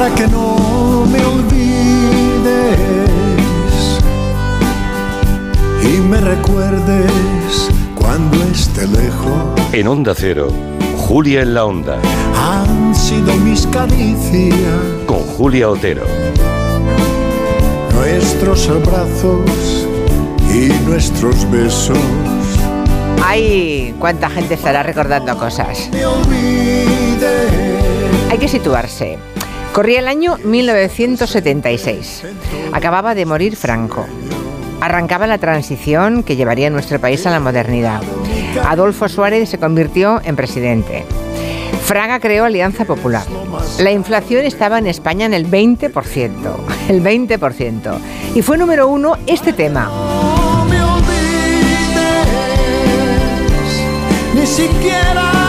para que no me olvides y me recuerdes cuando esté lejos. En Onda Cero, Julia en la Onda, Han sido mis caricias, con Julia Otero. nuestros abrazos y nuestros besos. Ay, cuánta gente estará recordando cosas. Me olvides. Hay que situarse. Corría el año 1976. Acababa de morir Franco. Arrancaba la transición que llevaría nuestro país a la modernidad. Adolfo Suárez se convirtió en presidente. Fraga creó Alianza Popular. La inflación estaba en España en el 20%. El 20%. Y fue número uno este tema. Ni siquiera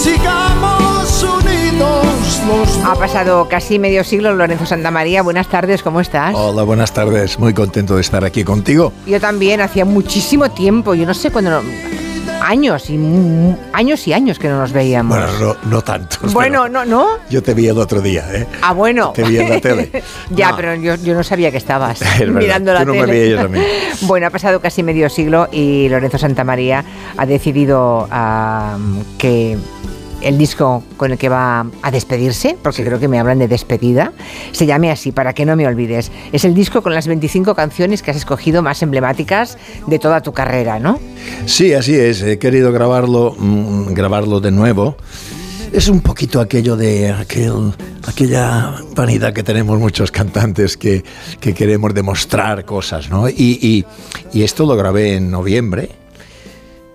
sigamos unidos los Ha pasado casi medio siglo, Lorenzo Santamaría. Buenas tardes, ¿cómo estás? Hola, buenas tardes. Muy contento de estar aquí contigo. Yo también, hacía muchísimo tiempo, yo no sé cuándo... no- años y años y años que no nos veíamos. Bueno, no, no tanto. Bueno, no, no. Yo te vi el otro día, ¿eh? Ah, bueno. Te vi en la tele. ya, No. pero yo, yo no sabía que estabas Es mirando la tú no me tele. veías a mí. bueno, ha pasado casi medio siglo y Lorenzo Santamaría ha decidido que el disco con el que va a despedirse, porque creo que me hablan de despedida, se llame así, para que no me olvides. Es el disco con las 25 canciones que has escogido más emblemáticas de toda tu carrera, ¿no? Sí, así es. He querido grabarlo, mm, grabarlo de nuevo. Es un poquito aquello de aquel, aquella vanidad que tenemos muchos cantantes que, que queremos demostrar cosas, ¿no? Y, y- y esto lo grabé en noviembre.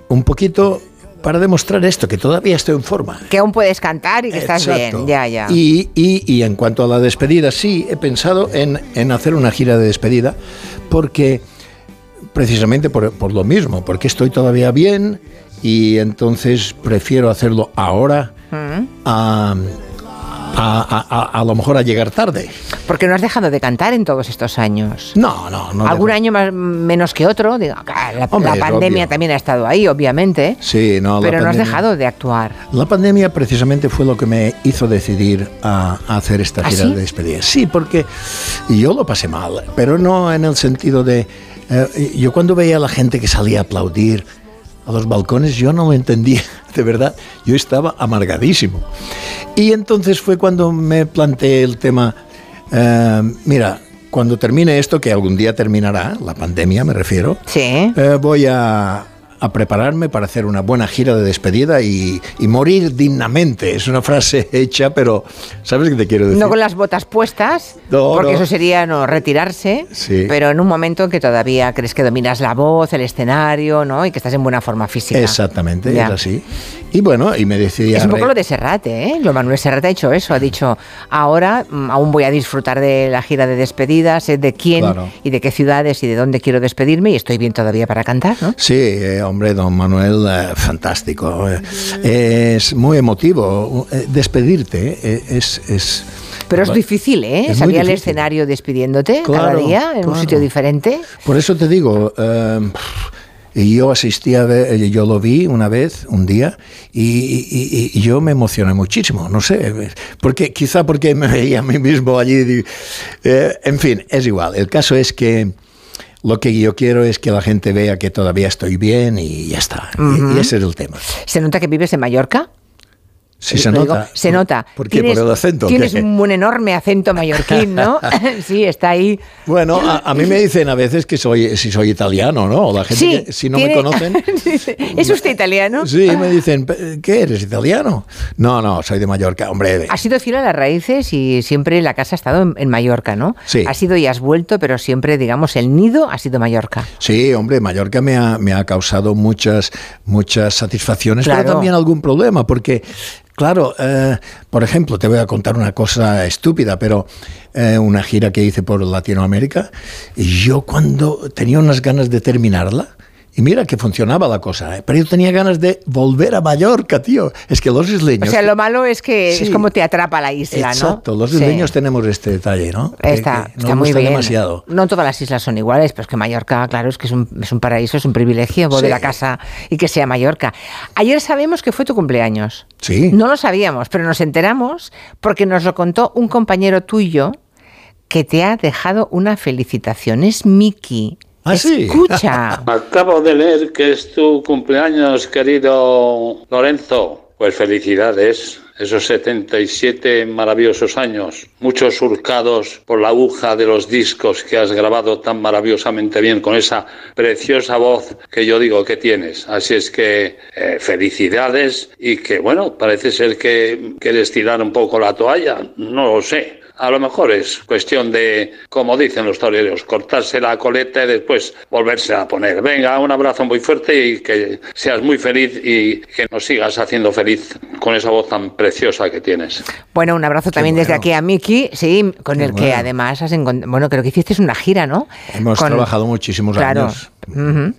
Un poquito para demostrar esto, que todavía estoy en forma. Que aún puedes cantar y que estás bien, ya, ya. Y, y- y en cuanto a la despedida, sí, he pensado en, en hacer una gira de despedida porque precisamente por, por lo mismo, porque estoy todavía bien y entonces prefiero hacerlo ahora Mm. a, a- a- a lo mejor a llegar tarde. Porque no has dejado de cantar en todos estos años. No, no, no. Algún año más, menos que otro. Digo, ah, la, Hombre, la pandemia obvio. también ha estado ahí, obviamente. Sí, no, pero no has dejado de actuar. La pandemia precisamente fue lo que me hizo decidir a, a hacer esta ¿Ah, gira sí? de despedida. Sí, porque yo lo pasé mal, pero no en el sentido de... eh, yo cuando veía a la gente que salía a aplaudir a los balcones, yo no lo entendía, de verdad. Yo estaba amargadísimo. Y entonces fue cuando me planteé el tema, eh, mira, cuando termine esto, que algún día terminará, la pandemia me refiero, Sí. eh, voy a, a prepararme para hacer una buena gira de despedida y, y morir dignamente. Es una frase hecha, pero ¿sabes qué te quiero decir? No con las botas puestas, No, porque no. eso sería no retirarse, Sí. pero en un momento en que todavía crees que dominas la voz, el escenario, ¿no? Y que estás en buena forma física. Exactamente, Ya. es así. Y bueno, y me decidí Es un poco lo de Serrate, ¿eh? Lo Manuel Serrate ha hecho eso, ha dicho, ahora mm, aún voy a disfrutar de la gira de despedida, sé de quién Claro. y de qué ciudades y de dónde quiero despedirme y estoy bien todavía para cantar, ¿no? Sí, eh, hombre, don Manuel, eh, fantástico. Eh, es muy emotivo. Eh, despedirte eh, es... es Pero es difícil, ¿eh? Es Salir al escenario despidiéndote cada Claro, día en un claro. sitio diferente. Por eso te digo, eh, y yo asistí a ver, eh, yo lo vi una vez, un día, y, y- y- yo me emocioné muchísimo, no sé, porque quizá porque me veía a mí mismo allí. eh, en fin, es igual. El caso es que lo que yo quiero es que la gente vea que todavía estoy bien y ya está. Y- y, ese es el tema. ¿Se nota que vives en Mallorca? Sí, se digo, nota. se nota. ¿Por qué? ¿Por el acento? Tienes un enorme acento mallorquín, ¿no? sí, está ahí. Bueno, a, a mí me dicen a veces que soy, si soy italiano, ¿no? La gente, Sí, que, si no tiene- me conocen... ¿Es usted italiano? Sí, me dicen, ¿qué eres, italiano? No, no, soy de Mallorca, hombre. Has sido fiel a las raíces y siempre la casa ha estado en, en Mallorca, ¿no? Sí. Has ido y has vuelto, pero siempre, digamos, el nido ha sido Mallorca. Sí, hombre, Mallorca me ha, me ha causado muchas, muchas satisfacciones, Claro. pero también algún problema, porque, claro, eh, por ejemplo, te voy a contar una cosa estúpida, pero eh, una gira que hice por Latinoamérica, y yo cuando tenía unas ganas de terminarla, Y mira que funcionaba la cosa, ¿eh? pero yo tenía ganas de volver a Mallorca, tío. Es que los O isleños... sea, lo malo es que Sí. es como te atrapa la isla, Exacto, ¿no? los Sí. isleños tenemos este detalle, ¿no? Está, que nos está muy bien. demasiado. No todas las islas son iguales, pero es que Mallorca, claro, es que es un, es un paraíso, es un privilegio Sí. volver a casa y que sea Mallorca. Ayer sabemos que fue tu cumpleaños. Sí. No lo sabíamos, pero nos enteramos porque nos lo contó un compañero tuyo que te ha dejado una felicitación. Es Miki. ¿Ah, sí? Escucha. Acabo de leer que es tu cumpleaños, querido Lorenzo. Pues felicidades, esos 77 maravillosos años, muchos surcados por la aguja de los discos que has grabado tan maravillosamente bien con esa preciosa voz que yo digo que tienes. Así es que eh, felicidades y que bueno, parece ser que quieres tirar un poco la toalla, no lo sé. A lo mejor es cuestión de, como dicen los toreros, cortarse la coleta y después volverse a poner. Venga, un abrazo muy fuerte y que seas muy feliz y que nos sigas haciendo feliz con esa voz tan preciosa que tienes. Bueno, un abrazo también desde aquí a Miki, sí, con Qué el que además has encontrado, bueno, creo que hiciste una gira, ¿no? Hemos Con- trabajado muchísimos claro, años.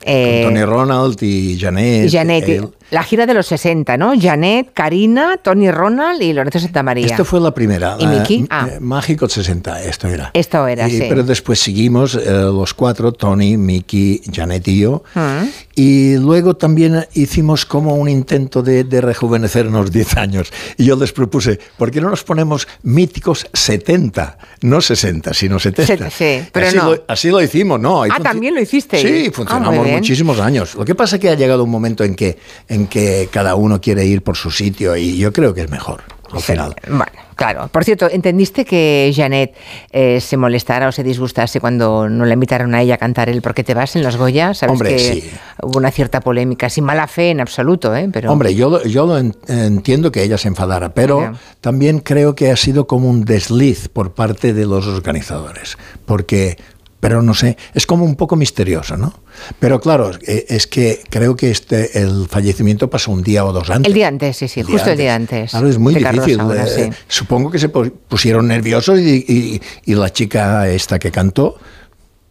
eh, con Tony Ronald y Janet. y Janet, él. La gira de los 60, ¿no? Janet, Karina, Tony Ronald y Lorenzo Santamaría. Esto fue la primera. ¿Y Miki? Ah. Mágico 60, esto era. Esto era, Y- sí. Pero después seguimos eh, los cuatro, Tony, Miki, Janet y yo. Mm. Y luego también hicimos como un intento de, de rejuvenecernos 10 años. Y yo les propuse, ¿por qué no nos ponemos míticos 70? No 60, sino 70. Se- sí, pero así no. Lo, así lo hicimos, ¿no? Y Ah, ¿también lo hicisteis? Ah, Sí, funcionamos bien. muchísimos años. Lo que pasa es que ha llegado un momento en que, en que cada uno quiere ir por su sitio y yo creo que es mejor, al Sí, final. Bueno, claro. Por cierto, ¿entendiste que Janet eh, se molestara o se disgustase cuando no le invitaron a ella a cantar el ¿Por qué te vas en los Goya? Sabes Hombre, que sí. hubo una cierta polémica, sin mala fe en absoluto, ¿eh? Pero, Hombre, yo, lo- yo lo en- entiendo que ella se enfadara, pero también creo que ha sido como un desliz por parte de los organizadores, porque, pero no sé, es como un poco misterioso, ¿no? Pero claro, eh, es que creo que este el fallecimiento pasó un día o dos antes. El día antes, sí, sí, El justo el día antes. Claro, es muy difícil. Eh, sí. Supongo que se pu- pusieron nerviosos y, y- y la chica esta que cantó,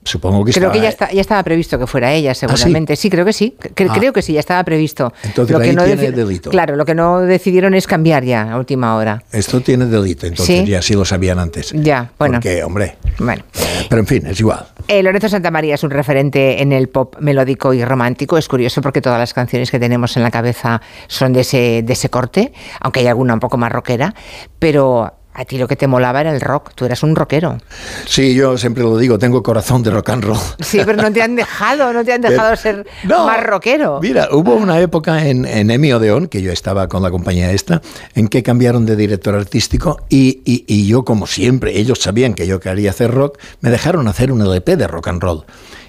supongo que Creo que ya, está, ya estaba previsto que fuera ella, seguramente. sí? creo que sí. Cre- Ah. Creo que sí, ya estaba previsto. Entonces ahí tiene delito. Claro, lo que no decidieron es cambiar ya a última hora. Esto tiene delito, entonces Sí. ya sí lo sabían antes. Ya, bueno. Porque, hombre, Bueno. eh, pero en fin, es igual. Eh, Lorenzo Santamaría es un referente en el pop melódico y romántico. Es curioso porque todas las canciones que tenemos en la cabeza son de ese, de ese corte, aunque hay alguna un poco más rockera. Pero a ti lo que te molaba era el rock. Tú eras un rockero. Sí, yo siempre lo digo, tengo corazón de rock and roll. Sí, pero no te han dejado, no te han dejado Pero- ser No, más rockero. Mira, hubo una época en, en Emi Odeón, que yo estaba con la compañía esta, en que cambiaron de director artístico y, y- y yo, como siempre, ellos sabían que yo quería hacer rock, me dejaron hacer un LP de rock and roll.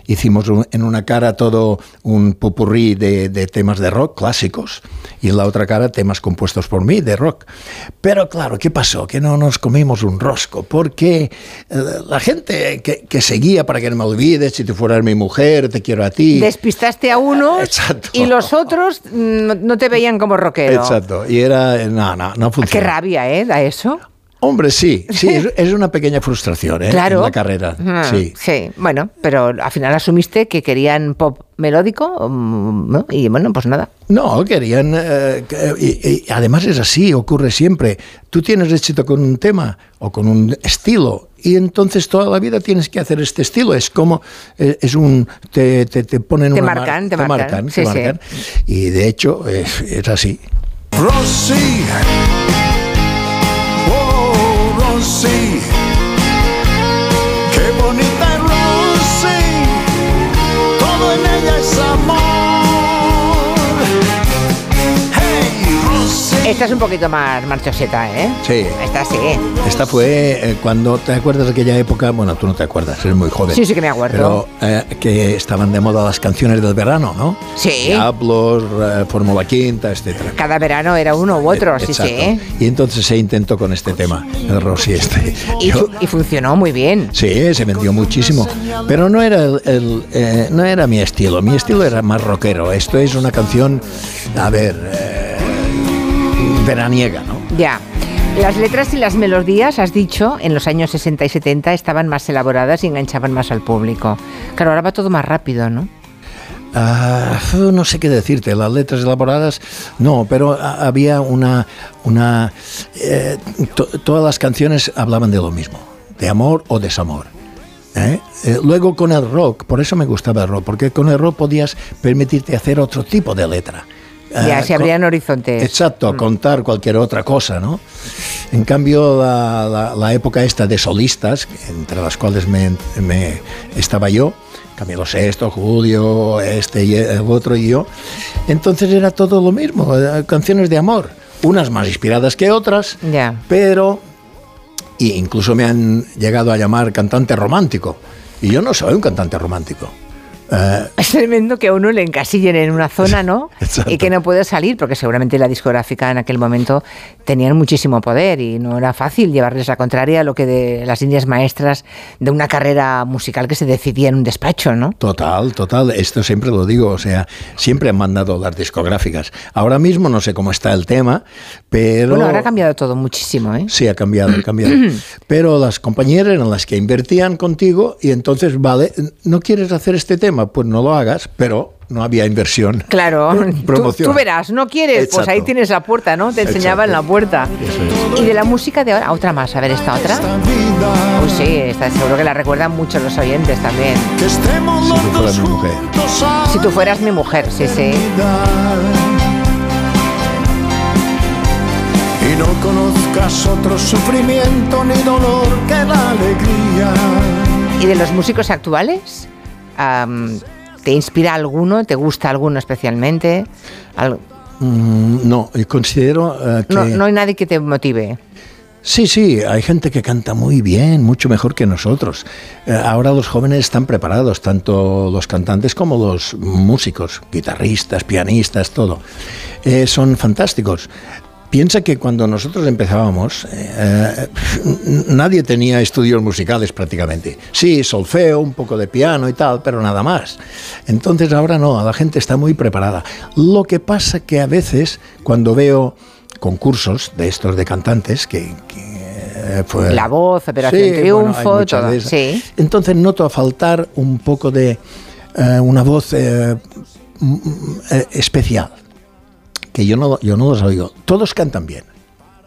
Hicimos un- en una cara todo un popurrí de, de temas de rock clásicos y en la otra cara temas compuestos por mí de rock. Pero claro, ¿qué pasó? Que no nos comimos un rosco porque eh, la gente que, que seguía para que no me olvides, si tú fueras mi mujer, te quiero a ti. Despistaste a unos Exacto. y los otros no, no te veían como rockero. Exacto. Y era. No, no, no Ah, Qué rabia, ¿eh? Da eso. Hombre, sí, sí, es, una pequeña frustración ¿eh? Claro. en la carrera. Ah, Sí. Sí, bueno, pero al final asumiste que querían pop melódico mm, ¿no? y bueno, pues nada. No, querían. eh, que- y, y además es así, ocurre siempre. Tú tienes éxito con un tema o con un estilo. Y entonces toda la vida tienes que hacer este estilo. Es como, eh, es un, te, te, te ponen Te una mar- marcan, te marcan. te Sí, sí. marcan. Y de hecho es, es así. Rosy. Oh, Rosy. Esta es un poquito más marchoseta, ¿eh? Sí. Esta sí. Esta fue eh, cuando, ¿te acuerdas de aquella época? Bueno, tú no te acuerdas, eres muy joven. Sí, sí que me acuerdo. Pero eh, que estaban de moda las canciones del verano, ¿no? Sí. Diablos, eh, Fórmula Quinta, etcétera. Cada verano era uno u otro, sí, Exacto. sí. Y entonces se intentó con este tema, el Rosy este. Y, Yo- fu- y funcionó muy bien. Sí, se vendió muchísimo, pero no era el, el, eh, no era mi estilo. Mi estilo era más rockero. Esto es una canción, a ver, eh, veraniega, ¿no? Ya. Las letras y las melodías, has dicho, en los años 60 y 70 estaban más elaboradas y enganchaban más al público. Claro, ahora va todo más rápido, ¿no? Ah, no sé qué decirte, las letras elaboradas, no, pero había una... una eh, to- todas las canciones hablaban de lo mismo, de amor o desamor. ¿eh? Eh, luego con el rock, por eso me gustaba el rock, porque con el rock podías permitirte hacer otro tipo de letra. Ya Ah, se con- abrían horizontes. Exacto, contar cualquier otra cosa, ¿no? En cambio, la, la- la época esta de solistas, entre las cuales me, me- estaba yo, Camilo Sesto, Julio, este y el otro y yo, entonces era todo lo mismo, eh, canciones de amor, unas más inspiradas que otras, Ya. pero y incluso me han llegado a llamar cantante romántico, y yo no soy un cantante romántico. Eh, Es tremendo que a uno le encasillen en una zona, ¿no? Exacto. Y que no puede salir, porque seguramente la discográfica en aquel momento tenían muchísimo poder y no era fácil llevarles la contraria a lo que de las líneas maestras de una carrera musical que se decidía en un despacho, ¿no? Total, total, esto siempre lo digo, o sea, siempre han mandado las discográficas. Ahora mismo no sé cómo está el tema, pero... Bueno, ahora ha cambiado todo muchísimo, ¿eh? Sí, ha cambiado, ha cambiado. Pero las compañeras eran las que invertían contigo y entonces, vale, ¿no quieres hacer este tema? Pues no lo hagas, pero no había inversión. Claro, tú, Promoción. tú verás, no quieres, pues ahí Exacto. tienes la puerta, ¿no? Te enseñaba en la Exacto. puerta. Y de la música de ahora, otra más, a ver esta otra. Uy, sí, esta seguro que la recuerdan mucho los oyentes también. que estemos Si los tú fueras dos juntos Si tú fueras mi mujer, sí, sí. Y no conozcas otro sufrimiento ni dolor que la alegría. ¿Y de los músicos actuales? ¿Te inspira alguno? ¿Te gusta alguno especialmente? Al- Mm, no, yo considero eh, que... no, no hay nadie que te motive. Sí, sí, hay gente que canta muy bien, mucho mejor que nosotros. Eh, ahora los jóvenes están preparados, tanto los cantantes como los músicos, guitarristas, pianistas, todo. Eh, son fantásticos. Piensa que cuando nosotros empezábamos, eh, n- nadie tenía estudios musicales prácticamente. Sí, solfeo, un poco de piano y tal, pero nada más. Entonces ahora no, la gente está muy preparada. Lo que pasa que a veces cuando veo concursos de estos de cantantes que, que, eh, La Voz, Operación Sí, Triunfo, todo, de sí. Entonces noto a faltar un poco de eh, una voz eh, eh, especial, que yo no, yo no los oigo. Todos cantan bien,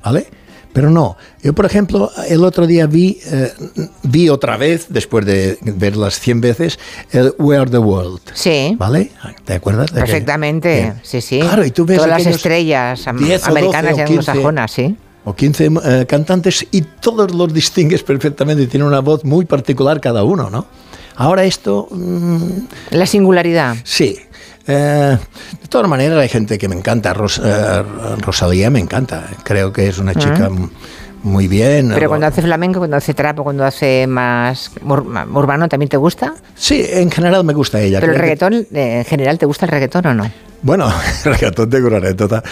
¿vale? Pero no, yo por ejemplo, el otro día vi, eh, vi otra vez, después de verlas 100 veces, el We Are the World. Sí. ¿Vale? ¿Te acuerdas? de? Perfectamente, Bien. sí, sí. Claro, y tú ves Todas las estrellas am- 10 o 12 americanas y o 15 anglosajonas, sí. O 15 eh, cantantes y todos los distingues perfectamente, tienen una voz muy particular cada uno, ¿no? Ahora esto, mm, La singularidad. sí. Eh, de todas maneras, hay gente que me encanta. Ros- eh, Rosalía me encanta. Creo que es una chica muy bien. Pero cuando hace flamenco, cuando hace trapo, cuando hace más urbano, ¿también te gusta? Sí, en general me gusta ella. Pero el que- reggaetón, eh, en general, ¿te gusta el reggaetón o no? Bueno, reggaetón tengo una anécdota.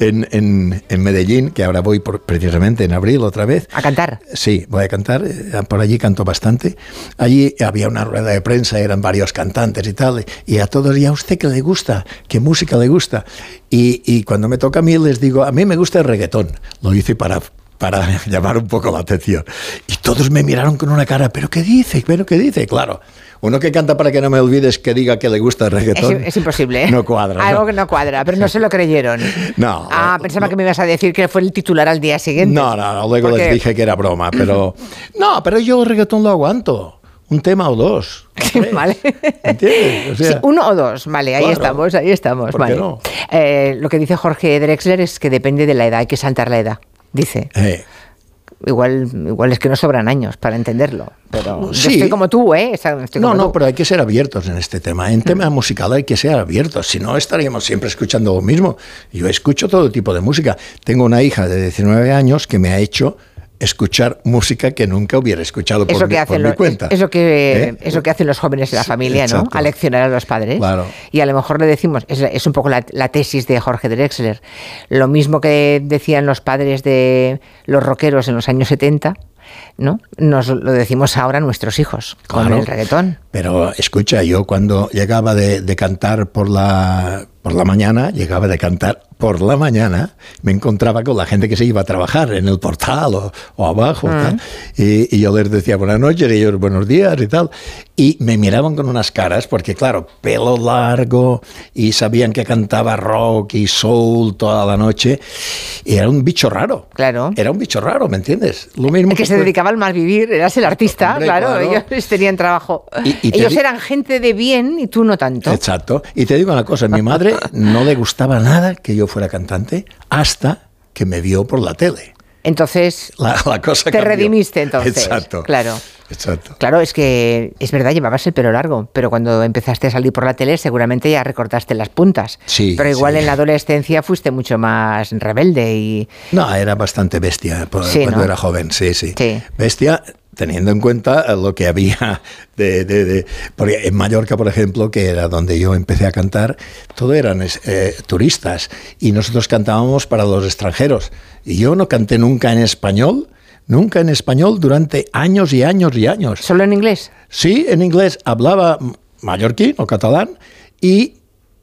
En, en, en Medellín, que ahora voy por- precisamente en abril otra vez. A cantar. Sí, voy a cantar, eh, por allí canto bastante. Allí había una rueda de prensa, eran varios cantantes y tal, y a todos, ¿y a usted qué le gusta? ¿Qué música le gusta? Y, y cuando me toca a mí les digo, a mí me gusta el reggaetón. Lo hice para, para llamar un poco la atención. Y todos me miraron con una cara, ¿pero qué dice? ¿Pero qué dice? Claro. Uno que canta para que no me olvides que diga que le gusta el reggaetón. es imposible. ¿eh? No cuadra. Algo ¿no? que no cuadra, pero no se lo creyeron. No, Ah, no, pensaba no. que me ibas a decir que fue el titular al día siguiente. No, no, no, luego les dije que era broma, pero... No, pero yo el reggaetón lo aguanto. Un tema o dos. Vale. ¿Entiendes? O sea, Sí, uno o dos, vale, ahí Claro. estamos, ahí estamos. ¿Por vale. qué no? Eh, lo que dice Jorge Drexler es que depende de la edad, hay que saltar la edad, dice. eh, Igual, igual es que no sobran años para entenderlo, pero yo Sí. estoy como tú, ¿eh? Estoy no, como no, tú. pero hay que ser abiertos en este tema. En tema musical hay que ser abiertos, si no estaríamos siempre escuchando lo mismo. Yo escucho todo tipo de música. Tengo una hija de 19 años que me ha hecho escuchar música que nunca hubiera escuchado por, Eso mi, que, por hacen mi cuenta. eso, que, ¿Eh? eso que hacen los jóvenes de la familia, ¿no? exacto. Aleccionar a los padres. Claro. Y a lo mejor le decimos, es, es un poco la, la tesis de Jorge Drexler, lo mismo que decían los padres de los rockeros en los años 70, ¿no? Nos lo decimos ahora a nuestros hijos con Claro. el reggaetón. Pero escucha, yo cuando llegaba de, de cantar por la por la mañana, llegaba de cantar por la mañana, me encontraba con la gente que se iba a trabajar en el portal o, o abajo. Ah. tal, y, y yo les decía buenas noches y ellos buenos días y tal. Y me miraban con unas caras, porque claro, pelo largo y sabían que cantaba rock y soul toda la noche. Y era un bicho raro. Claro. Era un bicho raro, ¿me entiendes? Lo mismo El que se fue- dedicaba al mal vivir, eras el artista, Hombre, claro, claro. ellos tenían trabajo. Y- y ellos eran gente de bien y tú no tanto. Exacto. Y te digo una cosa, mi madre no le gustaba nada que yo fuera cantante hasta que me vio por la tele. Entonces, La, la cosa Te cambió. redimiste, entonces. Exacto. Claro. Exacto. claro, es que es verdad, llevabas el pelo largo, pero cuando empezaste a salir por la tele seguramente ya recortaste las puntas. Sí, Pero igual sí. en la adolescencia fuiste mucho más rebelde y... No, era bastante bestia por- Sí, cuando ¿no? era joven, sí, sí, Sí. Bestia teniendo en cuenta eh, lo que había de, de- de- porque en Mallorca, por ejemplo, que era donde yo empecé a cantar, todo eran eh, turistas y nosotros cantábamos para los extranjeros. Y yo no canté nunca en español, nunca en español durante años y años y años. ¿Solo en inglés? Sí, en inglés hablaba mallorquín o catalán y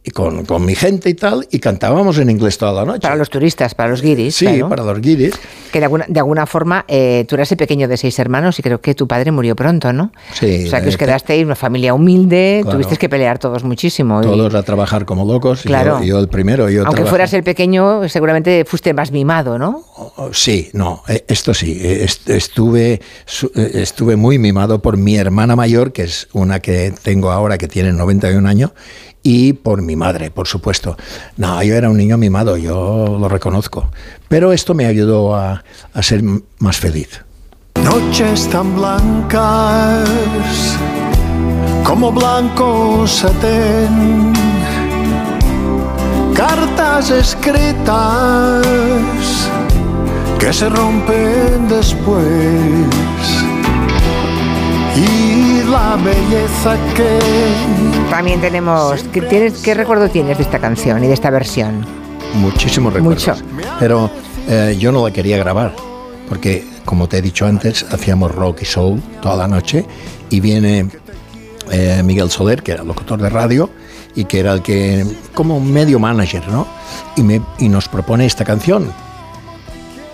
con, con mi gente y tal, y cantábamos en inglés toda la noche. Para los turistas, para los guiris. Sí, claro. para los guiris. Que de alguna, de alguna forma eh, tú eras el pequeño de seis hermanos y creo que tu padre murió pronto, ¿no? Sí, O sea, que os eh, quedasteis una familia humilde, Claro. tuvisteis que pelear todos muchísimo. y- Todos a trabajar como locos. y Claro. Yo, yo el primero. Yo aunque trabajo- fueras el pequeño, seguramente fuiste más mimado, ¿no? Oh, Sí, no, eh, esto sí. eh, est- Estuve, estuve muy mimado por mi hermana mayor, que es una que tengo ahora que tiene 91 años, y por mi madre, por supuesto. No, yo era un niño mimado, yo lo reconozco. Pero esto me ayudó a, a ser más feliz. Noches tan blancas como blanco satén, cartas escritas que se rompen después y la belleza que También tenemos. ¿qué, tienes, ¿Qué recuerdo tienes de esta canción y de esta versión? Muchísimos recuerdos. Mucho. Pero eh, yo no la quería grabar, porque como te he dicho antes, hacíamos rock y soul toda la noche y viene eh, Miguel Soler, que era locutor de radio y que era el que, como medio manager, ¿no? Y, me, y nos propone esta canción.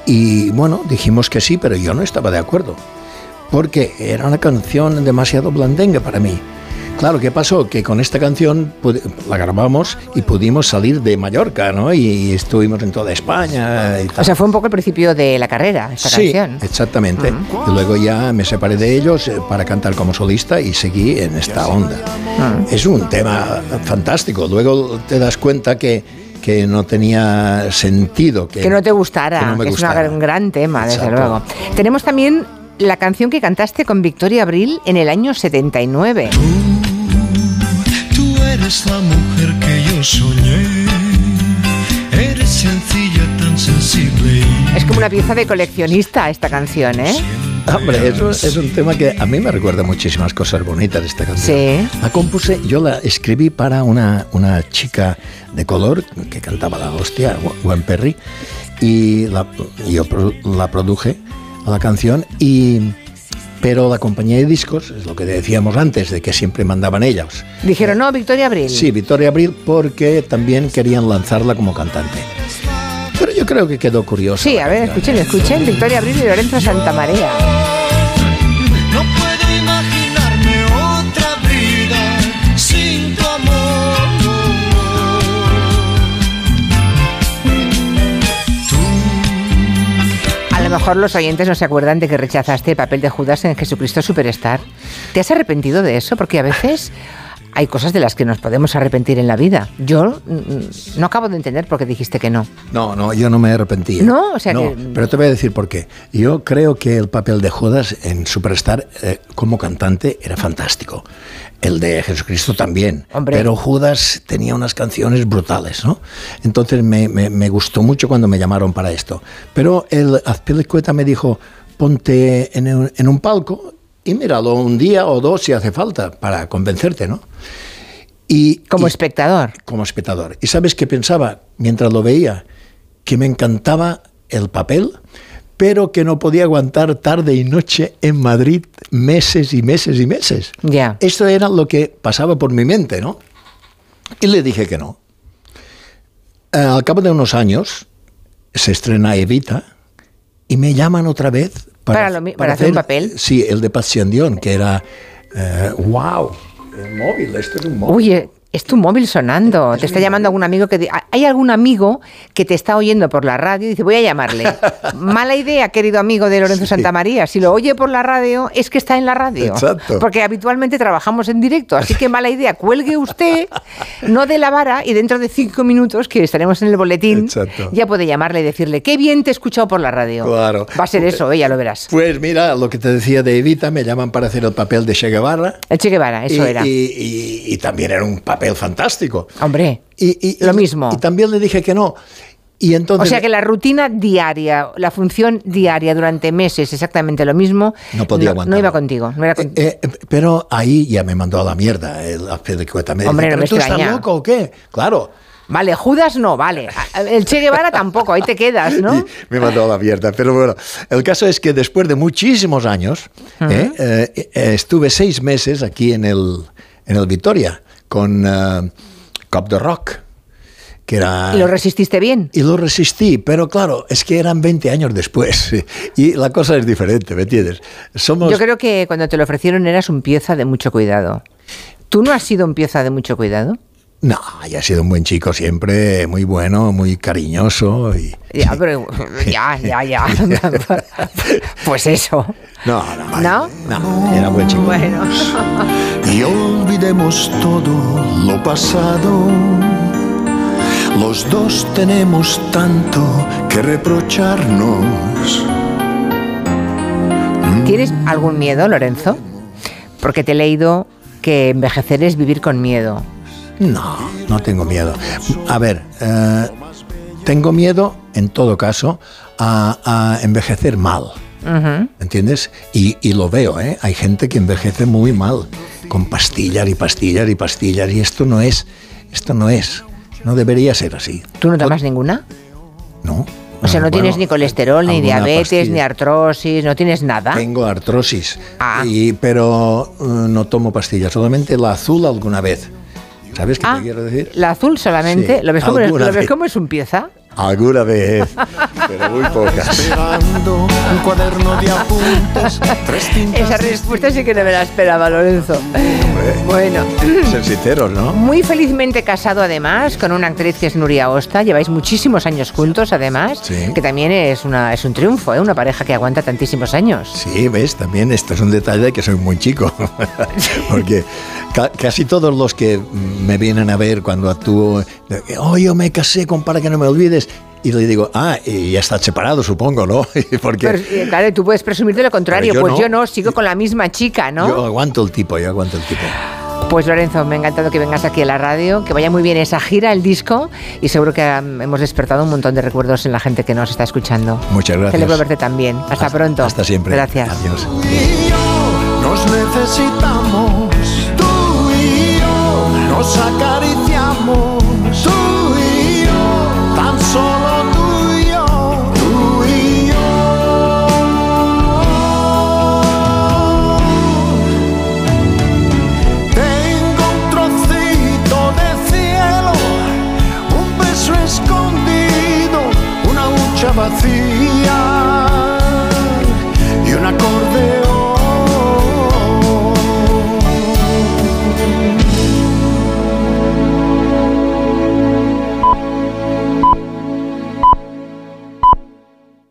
Y bueno, dijimos que sí, pero yo no estaba de acuerdo, porque era una canción demasiado blandenga para mí. Claro, ¿qué pasó? Que con esta canción la grabamos y pudimos salir de Mallorca, ¿no? Y estuvimos en toda España y tal. O sea, fue un poco el principio de la carrera, esta sí, canción. exactamente. Y luego ya me separé de ellos eh, para cantar como solista y seguí en esta onda. Es un tema fantástico. Luego te das cuenta que, que no tenía sentido. Que, Que no te gustara, que que, no me es una- gustara. un gran tema, desde Exacto. luego. Tenemos también la canción que cantaste con Victoria Abril en el año 79. Tú eres la mujer que yo soñé. Eres sencilla, tan sensible. Es como una pieza de coleccionista esta canción, ¿eh? Hombre, eso es un tema que a mí me recuerda muchísimas cosas bonitas esta canción. Sí. La compuse, yo la escribí para una, una chica de color que cantaba la hostia, Gwen Perry, y la, yo la produje a la canción y pero la compañía de discos, es lo que decíamos antes, de que siempre mandaban ellos. Dijeron, no, Victoria Abril. Sí, Victoria Abril, porque también querían lanzarla como cantante. Pero yo creo que quedó curioso. Sí, a ver, canción. escuchen, escuchen. Victoria Abril y Lorenzo Santamaría. Mejor los oyentes no se acuerdan de que rechazaste el papel de Judas en Jesucristo Superstar. ¿Te has arrepentido de eso? Porque a veces hay cosas de las que nos podemos arrepentir en la vida. Yo mm, no acabo de entender por qué dijiste que no. No, no, yo no me arrepentí. No, o sea No, que- Pero te voy a decir por qué. Yo creo que el papel de Judas en Superstar eh, como cantante era fantástico. El de Jesucristo también. Hombre. Pero Judas tenía unas canciones brutales, ¿no? Entonces me, me- me gustó mucho cuando me llamaron para esto. Pero el Azpilicueta me dijo, ponte en un, en un palco y míralo un día o dos si hace falta para convencerte, ¿no? Y, Como y- espectador. como espectador. ¿Y sabes qué pensaba mientras lo veía? Que me encantaba el papel, pero que no podía aguantar tarde y noche en Madrid meses y meses y meses. Ya. Esto era lo que pasaba por mi mente, ¿no? Y le dije que no. eh, al cabo de unos años se estrena Evita y me llaman otra vez Para lo mi- para hacer un papel. Sí, el de Passion que era eh, wow, el móvil, esto es un móvil. Oye, es tu móvil sonando. Te está llamando algún amigo que... ¿Hay algún amigo que te está oyendo por la radio y dice, voy a llamarle? Mala idea, querido amigo de Lorenzo Sí. Santamaría. Si lo oye por la radio, es que está en la radio. Exacto. Porque habitualmente trabajamos en directo. Así que mala idea. Cuelgue usted, no de la vara, y dentro de cinco minutos, que estaremos en el boletín, Exacto. ya puede llamarle y decirle, qué bien te he escuchado por la radio. Claro. Va a ser eso, eh, ya lo verás. Pues mira, lo que te decía de Evita, me llaman para hacer el papel de Che Guevara. El Che Guevara, eso y, era. Y, y- y también era un papel fantástico. Hombre, Y, y- Lo y- mismo. Y también le dije que no. Y O entonces sea que la rutina diaria, la función diaria durante meses, exactamente lo mismo, no podía aguantar. iba contigo. No era con- Eh, eh, pero ahí ya me mandó a la mierda el. Me Hombre, dice, no me ¿pero tú estás extraña. loco o qué? Claro. Vale, Judas no, vale. El Che Guevara tampoco, ahí te quedas, ¿no? Y me mandó a la mierda. Pero bueno, el caso es que después de muchísimos años, eh, eh, eh, estuve seis meses aquí en el, en el Vitoria con eh, Cop de Rock, que era... ¿Y lo resististe bien? Y lo resistí, pero claro, es que eran 20 años después y la cosa es diferente, ¿me entiendes? Somos... Yo creo que cuando te lo ofrecieron eras un pieza de mucho cuidado. ¿Tú no has sido un pieza de mucho cuidado? No, ya he sido un buen chico siempre, muy bueno, muy cariñoso y... Ya, pero ya, ya, ya. Pues eso. No, no, ¿No? no, era buen chico. Bueno. y olvidemos todo lo pasado. Los dos tenemos tanto que reprocharnos. ¿Tienes algún miedo, Lorenzo? Porque te he leído que envejecer es vivir con miedo. No, no tengo miedo. A ver, eh, tengo miedo, en todo caso, a, a envejecer mal. ¿Entiendes? Y, y lo veo, ¿eh? Hay gente que envejece muy mal, con pastillas y pastillas y pastillas, y esto no es, esto no es, no debería ser así. ¿Tú no tomas ninguna? No. O sea, no tienes ni colesterol, ni diabetes, pastilla. ni artrosis, no tienes nada. Tengo artrosis, Ah. y, pero eh, no tomo pastillas, solamente la azul alguna vez. ¿Sabes qué Ah, te quiero decir? la azul solamente. Sí, ¿Lo ves alguna lo ves cómo es un pieza? Alguna vez, pero muy pocas. Un cuaderno de apuntes, Esa respuesta sí que no me la esperaba, Lorenzo. Hombre, Bueno, ser sinceros, ¿no? muy felizmente casado además con una actriz que es Nuria Osta. Lleváis muchísimos años juntos además, Sí. que también es, una, es un triunfo, ¿eh? una pareja que aguanta tantísimos años. Sí, ves, también esto es un detalle de que soy muy chico, porque ca- casi todos los que me vienen a ver cuando actúo, oh, yo me casé con para que no me olvides, y le digo, ah, y ya está separado, supongo, ¿no? porque Pero, eh, claro, tú puedes presumir de lo contrario. Yo pues no. yo no, sigo con la misma chica, ¿no? yo aguanto el tipo, yo aguanto el tipo. Pues Lorenzo, me ha encantado que vengas aquí a la radio, que vaya muy bien esa gira, el disco, y seguro que um, hemos despertado un montón de recuerdos en la gente que nos está escuchando. Muchas gracias. Celebro verte también. Hasta, pronto. Hasta siempre. Gracias. Adiós. y yo nos necesitamos. Tú y yo nos un